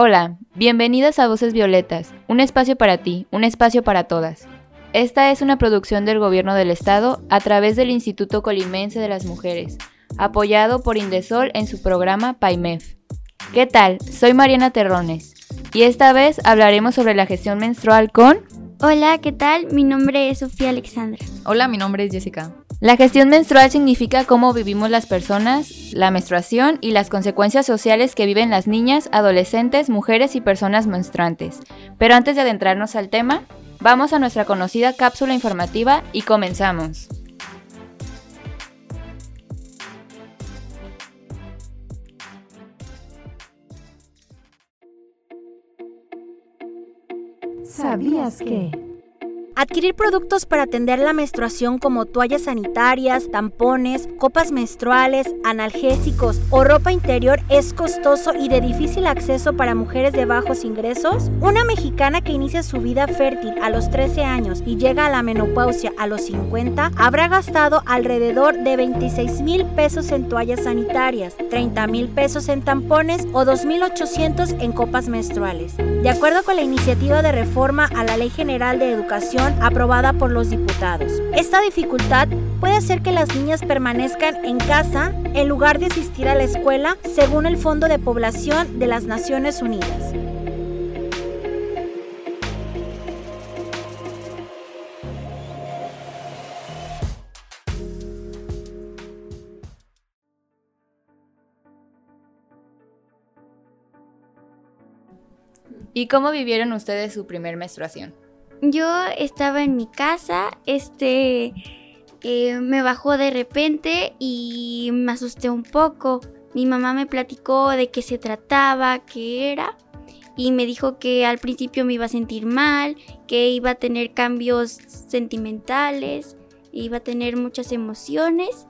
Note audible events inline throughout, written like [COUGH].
Hola, bienvenidas a Voces Violetas, un espacio para ti, un espacio para todas. Esta es una producción del Gobierno del Estado a través del Instituto Colimense de las Mujeres, apoyado por Indesol en su programa PAIMEF. ¿Qué tal? Soy Mariana Terrones y esta vez hablaremos sobre la gestión menstrual con... Hola, ¿qué tal? Mi nombre es Sofía Alexandra. Hola, mi nombre es Jessica. La gestión menstrual significa cómo vivimos las personas, la menstruación y las consecuencias sociales que viven las niñas, adolescentes, mujeres y personas menstruantes. Pero antes de adentrarnos al tema, vamos a nuestra conocida cápsula informativa y comenzamos. ¿Sabías que? Adquirir productos para atender la menstruación como toallas sanitarias, tampones, copas menstruales, analgésicos o ropa interior es costoso y de difícil acceso para mujeres de bajos ingresos. Una mexicana que inicia su vida fértil a los 13 años y llega a la menopausia a los 50 habrá gastado alrededor de 26 mil pesos en toallas sanitarias, 30 mil pesos en tampones o 2.800 en copas menstruales. De acuerdo con la iniciativa de reforma a la Ley General de Educación aprobada por los diputados. Esta dificultad puede hacer que las niñas permanezcan en casa en lugar de asistir a la escuela, según el Fondo de Población de las Naciones Unidas. ¿Y cómo vivieron ustedes su primer menstruación? Yo estaba en mi casa, este eh, me bajó de repente y me asusté un poco. Mi mamá me platicó de qué se trataba, qué era, y me dijo que al principio me iba a sentir mal, que iba a tener cambios sentimentales, iba a tener muchas emociones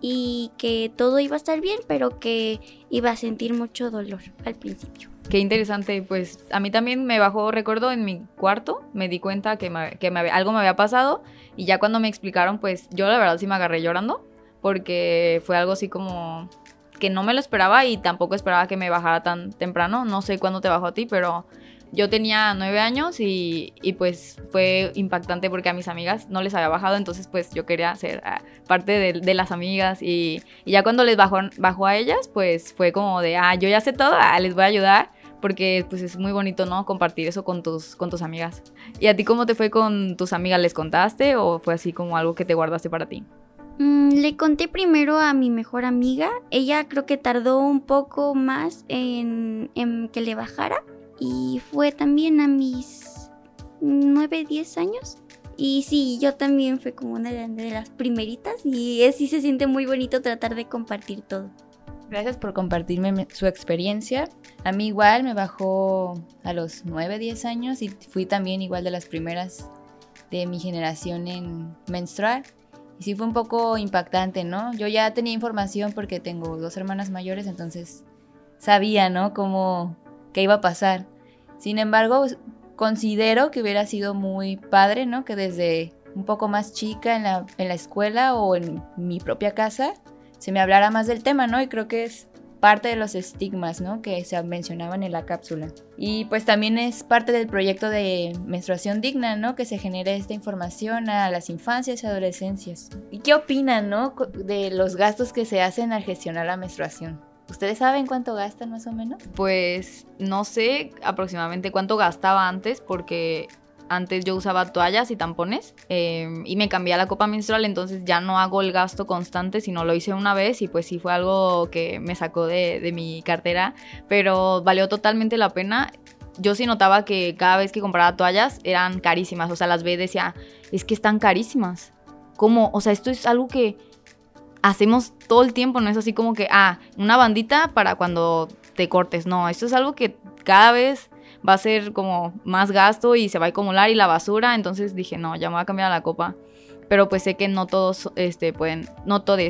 y que todo iba a estar bien, pero que iba a sentir mucho dolor al principio. Qué interesante, pues a mí también me bajó, recuerdo en mi cuarto, me di cuenta que, que algo me había pasado y ya cuando me explicaron, pues yo la verdad sí me agarré llorando porque fue algo así como que no me lo esperaba y tampoco esperaba que me bajara tan temprano, no sé cuándo te bajó a ti, pero yo tenía nueve años y, pues fue impactante porque a mis amigas no les había bajado, entonces pues yo quería ser ah, parte de, las amigas y, ya cuando les bajó, bajó a ellas, pues fue como de, ah, yo ya sé todo, ah, les voy a ayudar porque pues es muy bonito, ¿no? Compartir eso con tus, con tus amigas. ¿Y a ti cómo te fue con tus amigas? ¿Les contaste o fue así como algo que te guardaste para ti? Mm, le conté primero a mi mejor amiga. Ella creo que tardó un poco más en, en que le bajara y fue también a mis 9, 10 años. Y sí, yo también fue como una de las primeritas y sí se siente muy bonito tratar de compartir todo. Gracias por compartirme su experiencia. A mí igual me bajó a los 9, 10 años y fui también igual de las primeras de mi generación en menstruar. Y sí fue un poco impactante, ¿no? Yo ya tenía información porque tengo dos hermanas mayores, entonces sabía, ¿no? Cómo, qué iba a pasar. Sin embargo, considero que hubiera sido muy padre, ¿no? Que desde un poco más chica en la, escuela o en mi propia casa se me hablara más del tema, ¿no? Y creo que es parte de los estigmas, ¿no? Que se mencionaban en la cápsula. Y pues también es parte del proyecto de menstruación digna, ¿no? Que se genere esta información a las infancias y adolescencias. ¿Y qué opinan, ¿no? De los gastos que se hacen al gestionar la menstruación. ¿Ustedes saben cuánto gastan más o menos? Pues no sé aproximadamente cuánto gastaba antes porque antes yo usaba toallas y tampones em, y me cambié a la copa menstrual, entonces ya no hago el gasto constante, sino lo hice una vez y pues sí fue algo que me sacó de, mi cartera, pero valió totalmente la pena yo sí notaba que cada vez que compraba toallas eran carísimas. O sea, las ve y decía, es que están carísimas. ¿Cómo? O sea, esto es algo que hacemos todo el tiempo, no es así como que, ah, una bandita para cuando te cortes, no, esto es algo que cada vez va a ser como más gasto y se va a acumular y la basura, entonces dije, no, ya me voy a cambiar la copa. Pero pues sé que no todos este, pueden, no todos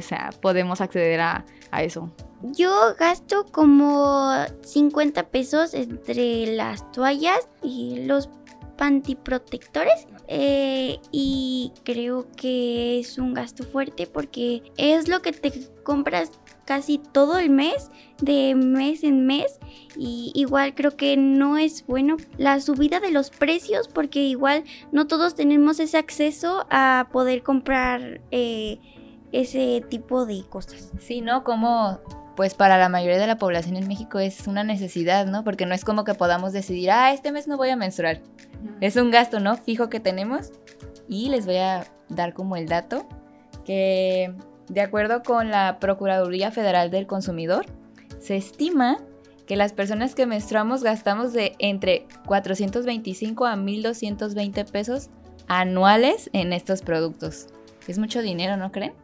podemos acceder a, a eso. Yo gasto como 50 pesos entre las toallas y los pantiprotectores eh, y creo que es un gasto fuerte porque es lo que te compras casi todo el mes, de mes en mes. Y igual creo que no es bueno la subida de los precios porque igual no todos tenemos ese acceso a poder comprar eh, ese tipo de cosas. Sí, ¿no? Como pues para la mayoría de la población en México es una necesidad, ¿no? Porque no es como que podamos decidir, ah, este mes no voy a menstruar. Es un gasto, ¿no? Fijo que tenemos. Y les voy a dar como el dato que de acuerdo con la Procuraduría Federal del Consumidor, se estima que las personas que menstruamos gastamos de entre 425 a 1220 pesos anuales en estos productos. Es mucho dinero, ¿no creen?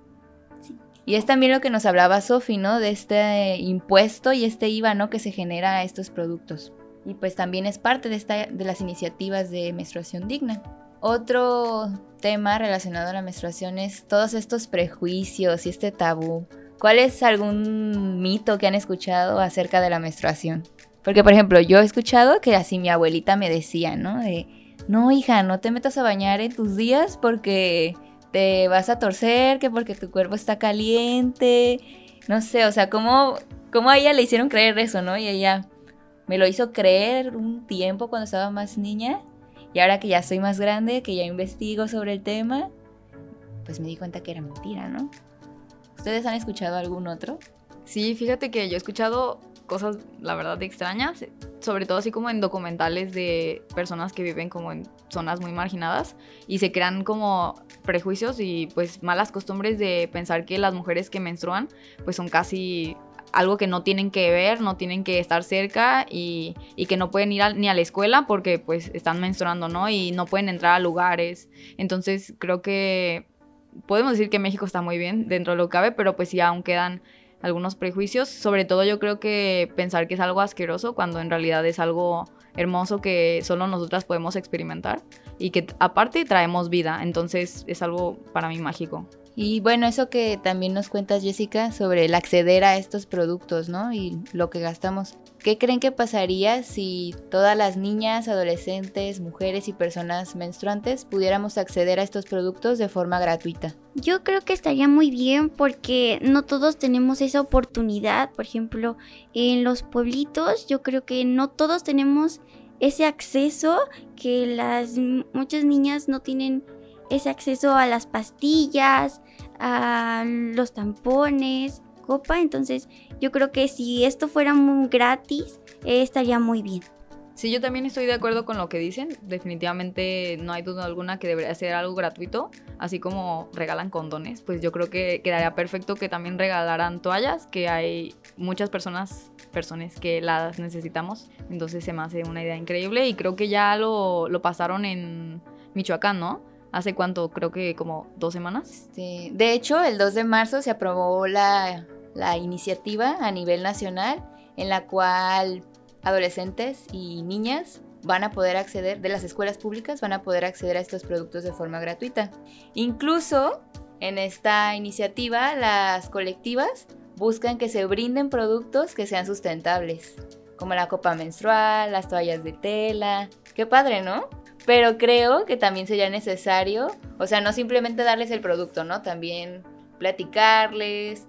Y es también lo que nos hablaba Sofi, ¿no? De este impuesto y este IVA, ¿no? Que se genera a estos productos. Y pues también es parte de, esta, de las iniciativas de menstruación digna. Otro tema relacionado a la menstruación es todos estos prejuicios y este tabú. ¿Cuál es algún mito que han escuchado acerca de la menstruación? Porque, por ejemplo, yo he escuchado que así mi abuelita me decía, ¿no? De, no, hija, no te metas a bañar en tus días porque te vas a torcer, que porque tu cuerpo está caliente. No sé, o sea, ¿cómo, cómo a ella le hicieron creer eso, no? Y ella me lo hizo creer un tiempo cuando estaba más niña y ahora que ya soy más grande, que ya investigo sobre el tema, pues me di cuenta que era mentira, ¿no? ¿Ustedes han escuchado algún otro? Sí, fíjate que yo he escuchado cosas, la verdad, extrañas, sobre todo así como en documentales de personas que viven como en zonas muy marginadas y se crean como prejuicios y pues malas costumbres de pensar que las mujeres que menstruan pues son casi algo que no tienen que ver, no tienen que estar cerca y, que no pueden ir ni a la escuela porque pues están menstruando, ¿no? Y no pueden entrar a lugares. Entonces creo que podemos decir que México está muy bien dentro de lo que cabe, pero pues sí aún quedan algunos prejuicios. Sobre todo yo creo que pensar que es algo asqueroso cuando en realidad es algo hermoso que solo nosotras podemos experimentar y que aparte traemos vida. Entonces es algo para mí mágico. Y bueno, eso que también nos cuentas, Jessica, sobre el acceder a estos productos, ¿no? Y lo que gastamos. ¿Qué creen que pasaría si todas las niñas, adolescentes, mujeres y personas menstruantes pudiéramos acceder a estos productos de forma gratuita? Yo creo que estaría muy bien porque no todos tenemos esa oportunidad. Por ejemplo, en los pueblitos yo creo que no todos tenemos ese acceso que las muchas niñas no tienen ese acceso a las pastillas, a los tampones, copa. Entonces yo creo que si esto fuera muy gratis, eh, estaría muy bien. Sí, yo también estoy de acuerdo con lo que dicen. Definitivamente no hay duda alguna que debería ser algo gratuito, así como regalan condones. Pues yo creo que quedaría perfecto que también regalaran toallas, que hay muchas personas, personas que las necesitamos. Entonces se me hace una idea increíble y creo que ya lo, lo pasaron en Michoacán, ¿no? ¿Hace cuánto? Creo que como dos semanas. De hecho, el 2 de marzo se aprobó la, la iniciativa a nivel nacional en la cual adolescentes y niñas van a poder acceder, de las escuelas públicas, van a poder acceder a estos productos de forma gratuita. Incluso en esta iniciativa, las colectivas buscan que se brinden productos que sean sustentables, como la copa menstrual, las toallas de tela. Qué padre, ¿no? Pero creo que también sería necesario, o sea, no simplemente darles el producto, ¿no? También platicarles,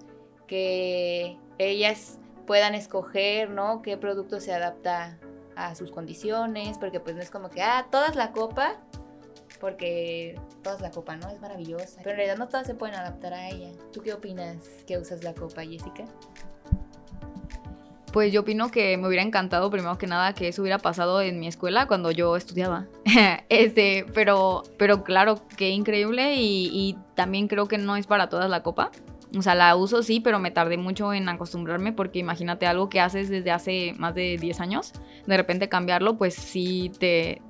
que ellas puedan escoger, ¿no? Qué producto se adapta a sus condiciones, porque pues no es como que, ah, todas la copa, porque todas la copa, ¿no? Es maravillosa. Pero en realidad no todas se pueden adaptar a ella. ¿Tú qué opinas que usas la copa, Jessica? Pues yo opino que me hubiera encantado, primero que nada, que eso hubiera pasado en mi escuela cuando yo estudiaba. [LAUGHS] este, pero, pero claro, qué increíble y, y, también creo que no es para todas la copa. O sea, la uso sí, pero me tardé mucho en acostumbrarme porque imagínate algo que haces desde hace más de 10 años, de repente cambiarlo, pues sí te,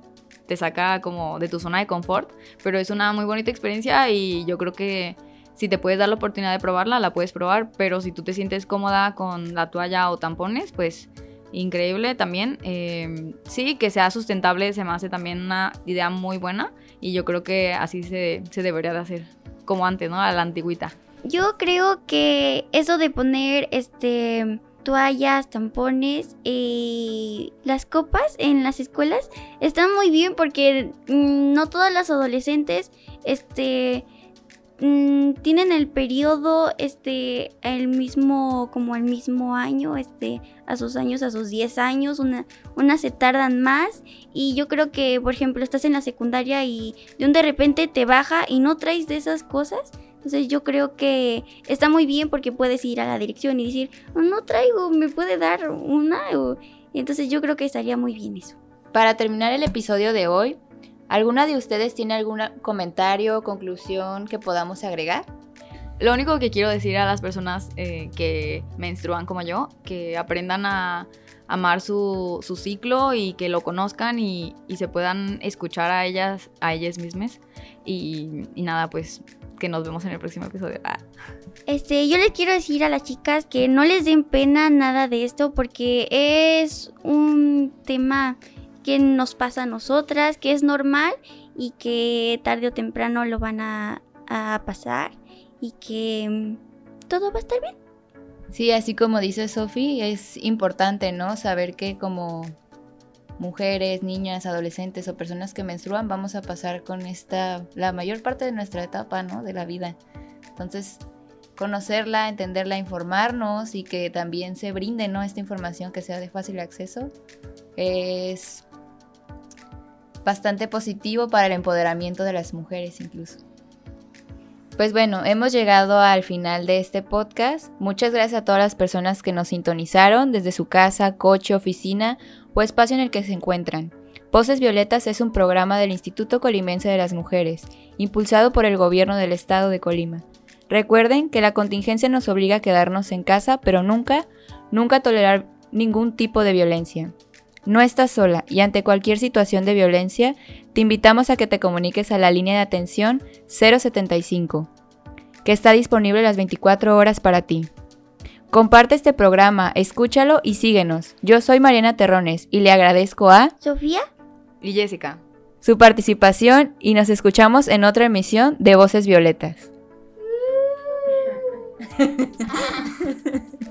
te saca como de tu zona de confort, pero es una muy bonita experiencia y yo creo que si te puedes dar la oportunidad de probarla, la puedes probar, pero si tú te sientes cómoda con la toalla o tampones, pues increíble también. Eh, sí, que sea sustentable se me hace también una idea muy buena y yo creo que así se, se debería de hacer, como antes, ¿no? A la antigüita. Yo creo que eso de poner este toallas, tampones y las copas en las escuelas están muy bien porque mm, no todas las adolescentes este mm, tienen el periodo este el mismo como el mismo año este a sus años a sus 10 años una unas se tardan más. Y yo creo que por ejemplo estás en la secundaria y de un de repente te baja y no traes de esas cosas entonces yo creo que está muy bien porque puedes ir a la dirección y decir, oh, no traigo, me puede dar una. Y entonces yo creo que estaría muy bien eso. Para terminar el episodio de hoy, ¿alguna de ustedes tiene algún comentario o conclusión que podamos agregar? Lo único que quiero decir a las personas eh, que menstruan como yo, que aprendan a amar su, su ciclo y que lo conozcan y, y, se puedan escuchar a ellas, a ellas mismas. Y, y nada, pues que nos vemos en el próximo episodio. Ah. Este, yo les quiero decir a las chicas que no les den pena nada de esto porque es un tema que nos pasa a nosotras, que es normal y que tarde o temprano lo van a, a pasar y que mm, todo va a estar bien. Sí, así como dice Sofi, es importante, ¿no? Saber que como mujeres, niñas, adolescentes o personas que menstruan, vamos a pasar con esta, la mayor parte de nuestra etapa, ¿no? De la vida. Entonces, conocerla, entenderla, informarnos y que también se brinde, ¿no? Esta información que sea de fácil acceso es bastante positivo para el empoderamiento de las mujeres incluso. Pues bueno, hemos llegado al final de este podcast. Muchas gracias a todas las personas que nos sintonizaron desde su casa, coche, oficina o espacio en el que se encuentran. Voces Violetas es un programa del Instituto Colimense de las Mujeres, impulsado por el gobierno del estado de Colima. Recuerden que la contingencia nos obliga a quedarnos en casa, pero nunca, nunca tolerar ningún tipo de violencia. No estás sola y ante cualquier situación de violencia, te invitamos a que te comuniques a la línea de atención 075, que está disponible las 24 horas para ti. Comparte este programa, escúchalo y síguenos. Yo soy Mariana Terrones y le agradezco a Sofía y Jessica su participación y nos escuchamos en otra emisión de Voces Violetas. [LAUGHS]